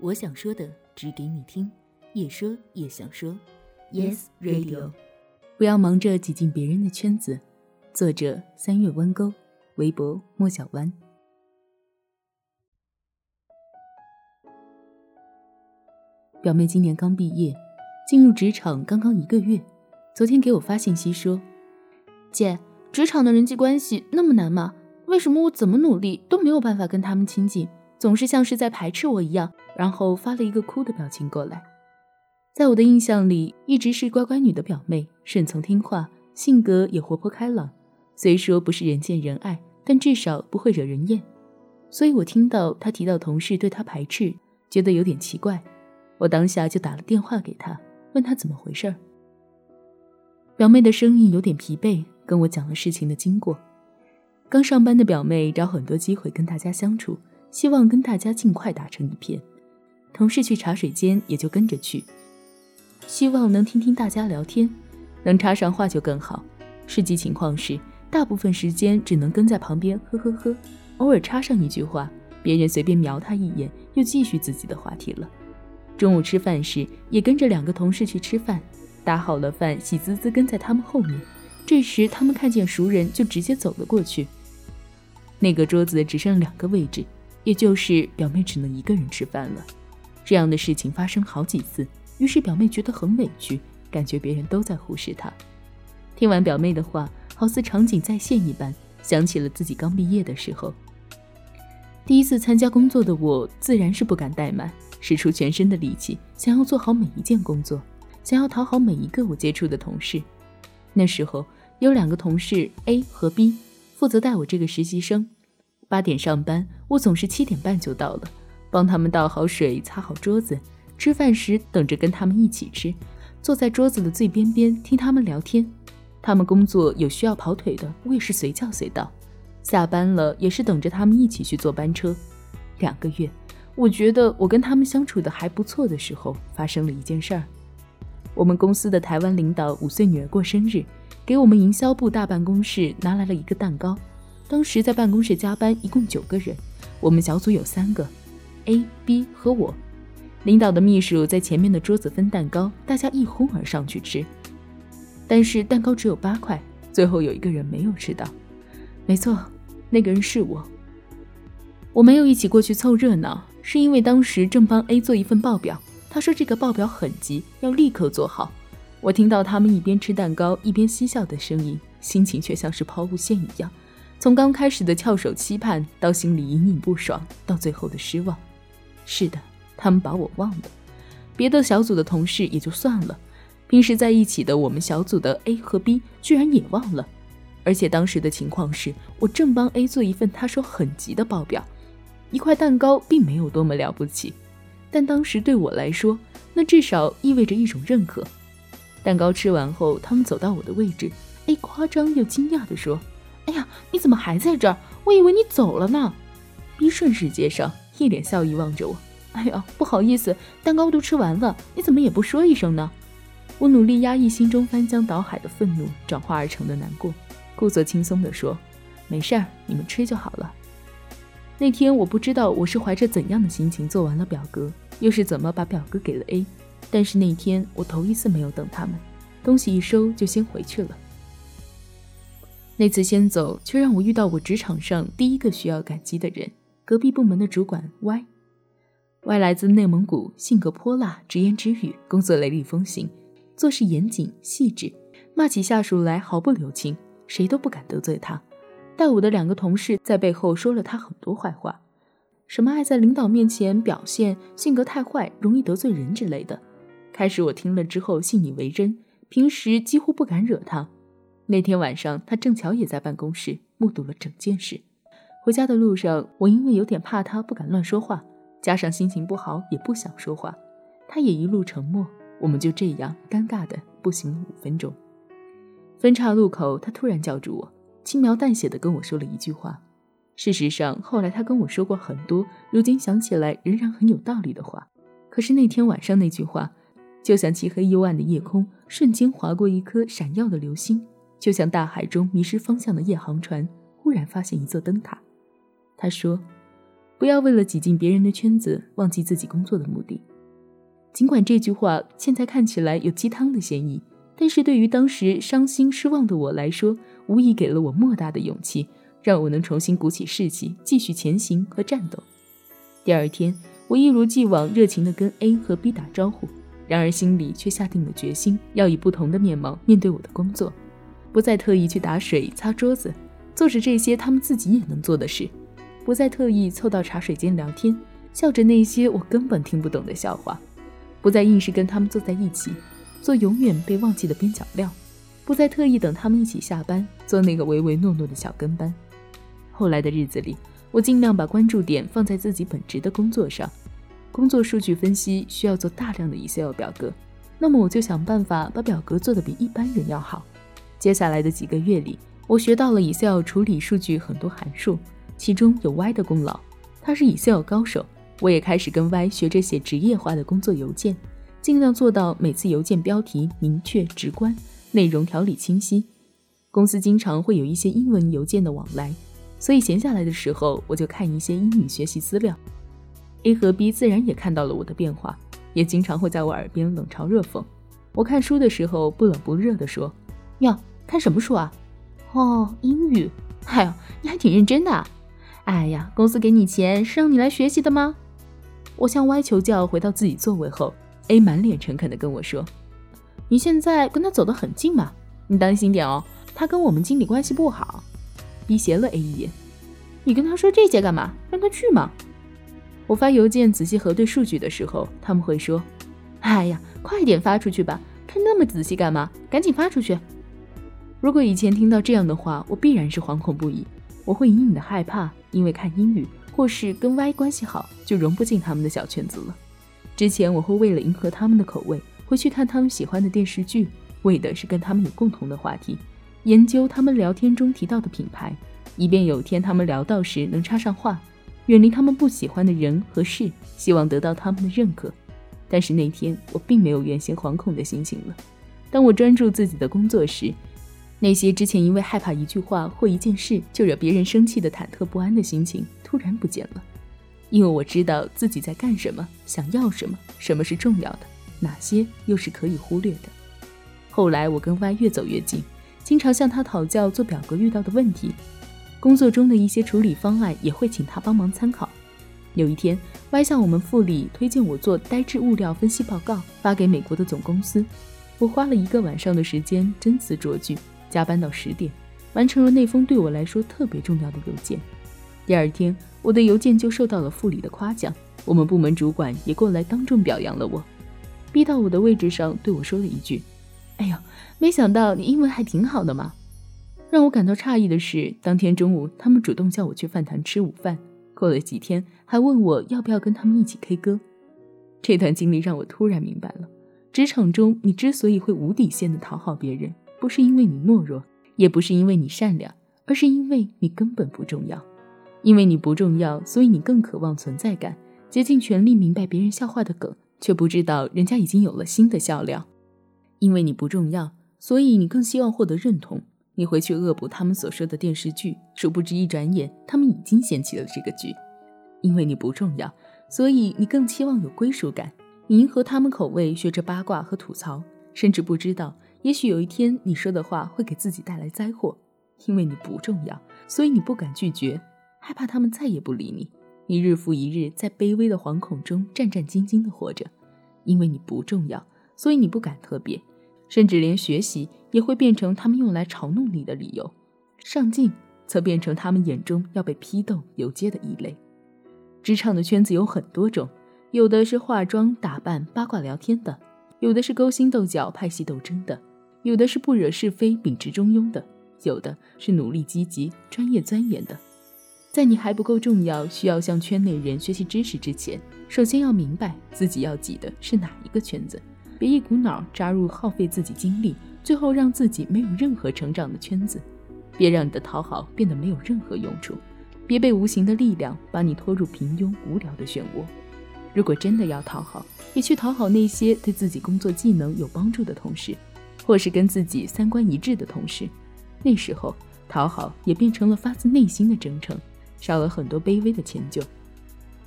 我想说的，只给你听。也说也想说，Yes Radio。不要忙着挤进别人的圈子。作者：三月弯钩，微博：莫小弯。表妹今年刚毕业，进入职场刚刚一个月，昨天给我发信息说：“姐，职场的人际关系那么难吗？为什么我怎么努力都没有办法跟他们亲近，总是像是在排斥我一样？”然后发了一个哭的表情过来。在我的印象里，一直是乖乖女的表妹，顺从听话，性格也活泼开朗。虽说不是人见人爱，但至少不会惹人厌。所以我听到她提到同事对她排斥，觉得有点奇怪。我当下就打了电话给她，问她怎么回事儿。表妹的声音有点疲惫，跟我讲了事情的经过。刚上班的表妹找很多机会跟大家相处，希望跟大家尽快打成一片。同事去茶水间，也就跟着去，希望能听听大家聊天，能插上话就更好。实际情况是，大部分时间只能跟在旁边呵呵呵，偶尔插上一句话，别人随便瞄他一眼，又继续自己的话题了。中午吃饭时，也跟着两个同事去吃饭，打好了饭，喜滋滋跟在他们后面。这时他们看见熟人，就直接走了过去。那个桌子只剩两个位置，也就是表妹只能一个人吃饭了。这样的事情发生好几次，于是表妹觉得很委屈，感觉别人都在忽视她。听完表妹的话，好似场景再现一般，想起了自己刚毕业的时候。第一次参加工作的我，自然是不敢怠慢，使出全身的力气，想要做好每一件工作，想要讨好每一个我接触的同事。那时候有两个同事 A 和 B，负责带我这个实习生。八点上班，我总是七点半就到了。帮他们倒好水，擦好桌子。吃饭时等着跟他们一起吃，坐在桌子的最边边听他们聊天。他们工作有需要跑腿的，我也是随叫随到。下班了也是等着他们一起去坐班车。两个月，我觉得我跟他们相处的还不错的时候，发生了一件事儿。我们公司的台湾领导五岁女儿过生日，给我们营销部大办公室拿来了一个蛋糕。当时在办公室加班，一共九个人，我们小组有三个。A、B 和我，领导的秘书在前面的桌子分蛋糕，大家一哄而上去吃。但是蛋糕只有八块，最后有一个人没有吃到。没错，那个人是我。我没有一起过去凑热闹，是因为当时正帮 A 做一份报表，他说这个报表很急，要立刻做好。我听到他们一边吃蛋糕一边嬉笑的声音，心情却像是抛物线一样，从刚开始的翘首期盼，到心里隐隐不爽，到最后的失望。是的，他们把我忘了。别的小组的同事也就算了，平时在一起的我们小组的 A 和 B 居然也忘了。而且当时的情况是我正帮 A 做一份他说很急的报表，一块蛋糕并没有多么了不起，但当时对我来说，那至少意味着一种认可。蛋糕吃完后，他们走到我的位置，A 夸张又惊讶地说：“哎呀，你怎么还在这儿？我以为你走了呢。”B 顺势接上。一脸笑意望着我，哎呀，不好意思，蛋糕都吃完了，你怎么也不说一声呢？我努力压抑心中翻江倒海的愤怒，转化而成的难过，故作轻松地说：“没事儿，你们吃就好了。”那天我不知道我是怀着怎样的心情做完了表格，又是怎么把表格给了 A，但是那天我头一次没有等他们，东西一收就先回去了。那次先走，却让我遇到我职场上第一个需要感激的人。隔壁部门的主管 Y，Y 来自内蒙古，性格泼辣，直言直语，工作雷厉风行，做事严谨细致，骂起下属来毫不留情，谁都不敢得罪他。带我的两个同事在背后说了他很多坏话，什么爱在领导面前表现，性格太坏，容易得罪人之类的。开始我听了之后信以为真，平时几乎不敢惹他。那天晚上他正巧也在办公室，目睹了整件事。回家的路上，我因为有点怕他，不敢乱说话，加上心情不好，也不想说话。他也一路沉默，我们就这样尴尬的步行了五分钟。分岔路口，他突然叫住我，轻描淡写的跟我说了一句话。事实上，后来他跟我说过很多，如今想起来仍然很有道理的话。可是那天晚上那句话，就像漆黑幽暗的夜空，瞬间划过一颗闪耀的流星，就像大海中迷失方向的夜航船，忽然发现一座灯塔。他说：“不要为了挤进别人的圈子，忘记自己工作的目的。尽管这句话现在看起来有鸡汤的嫌疑，但是对于当时伤心失望的我来说，无疑给了我莫大的勇气，让我能重新鼓起士气，继续前行和战斗。第二天，我一如既往热情地跟 A 和 B 打招呼，然而心里却下定了决心，要以不同的面貌面对我的工作，不再特意去打水、擦桌子，做着这些他们自己也能做的事，不再特意凑到茶水间聊天，笑着那些我根本听不懂的笑话。不再硬是跟他们坐在一起，做永远被忘记的边角料；不再特意等他们一起下班，做那个唯唯诺诺的小跟班。后来的日子里，我尽量把关注点放在自己本职的工作上。工作数据分析需要做大量的 Excel 表格，那么我就想办法把表格做得比一般人要好。接下来的几个月里，我学到了 Excel 处理数据很多函数，其中有 Y 的功劳，他是 Excel 高手。我也开始跟 Y 学着写职业化的工作邮件，尽量做到每次邮件标题明确直观，内容条理清晰。公司经常会有一些英文邮件的往来，所以闲下来的时候我就看一些英语学习资料。A 和 B 自然也看到了我的变化，也经常会在我耳边冷嘲热讽。我看书的时候不冷不热地说：“哟，看什么书啊？哦，英语。哎呦，你还挺认真的。哎呀，公司给你钱是让你来学习的吗？”我向 Y 求教，回到自己座位后，A 满脸诚恳地跟我说：“你现在跟他走得很近嘛，你当心点哦，他跟我们经理关系不好。”B 斜了 A 一眼：“你跟他说这些干嘛？让他去吗？”我发邮件仔细核对数据的时候，他们会说：“哎呀，快点发出去吧，看那么仔细干嘛？赶紧发出去。”如果以前听到这样的话，我必然是惶恐不已，我会隐隐的害怕，因为看英语。或是跟 Y 关系好，就融不进他们的小圈子了。之前我会为了迎合他们的口味，回去看他们喜欢的电视剧，为的是跟他们有共同的话题，研究他们聊天中提到的品牌，以便有天他们聊到时能插上话。远离他们不喜欢的人和事，希望得到他们的认可。但是那天我并没有原先惶恐的心情了。当我专注自己的工作时，那些之前因为害怕一句话或一件事就惹别人生气的忐忑不安的心情突然不见了，因为我知道自己在干什么，想要什么，什么是重要的，哪些又是可以忽略的。后来我跟 Y 越走越近，经常向他讨教做表格遇到的问题，工作中的一些处理方案也会请他帮忙参考。有一天，Y 向我们副理推荐我做呆滞物料分析报告，发给美国的总公司。我花了一个晚上的时间斟词酌句。加班到十点，完成了那封对我来说特别重要的邮件。第二天，我的邮件就受到了副理的夸奖，我们部门主管也过来当众表扬了我，逼到我的位置上对我说了一句：“哎呦，没想到你英文还挺好的嘛。”让我感到诧异的是，当天中午他们主动叫我去饭堂吃午饭，过了几天还问我要不要跟他们一起 K 歌。这段经历让我突然明白了，职场中你之所以会无底线的讨好别人。不是因为你懦弱，也不是因为你善良，而是因为你根本不重要。因为你不重要，所以你更渴望存在感，竭尽全力明白别人笑话的梗，却不知道人家已经有了新的笑料。因为你不重要，所以你更希望获得认同。你回去恶补他们所说的电视剧，殊不知一转眼他们已经嫌弃了这个剧。因为你不重要，所以你更期望有归属感，你迎合他们口味，学着八卦和吐槽，甚至不知道。也许有一天你说的话会给自己带来灾祸，因为你不重要，所以你不敢拒绝，害怕他们再也不理你。你日复一日在卑微的惶恐中战战兢兢地活着，因为你不重要，所以你不敢特别，甚至连学习也会变成他们用来嘲弄你的理由。上进则变成他们眼中要被批斗游街的异类。职场的圈子有很多种，有的是化妆打扮、八卦聊天的，有的是勾心斗角、派系斗争的。有的是不惹是非、秉持中庸的，有的是努力积极、专业钻研的。在你还不够重要，需要向圈内人学习知识之前，首先要明白自己要挤的是哪一个圈子，别一股脑扎入耗费自己精力，最后让自己没有任何成长的圈子。别让你的讨好变得没有任何用处，别被无形的力量把你拖入平庸无聊的漩涡。如果真的要讨好，也去讨好那些对自己工作技能有帮助的同事。或是跟自己三观一致的同事，那时候讨好也变成了发自内心的真诚，少了很多卑微的迁就。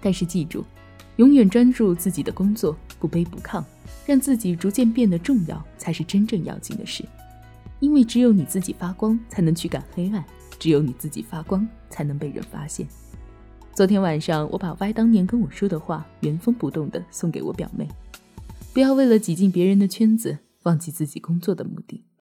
但是记住，永远专注自己的工作，不卑不亢，让自己逐渐变得重要，才是真正要紧的事。因为只有你自己发光，才能驱赶黑暗；只有你自己发光，才能被人发现。昨天晚上，我把 Y 当年跟我说的话原封不动的送给我表妹。不要为了挤进别人的圈子，忘记自己工作的目的。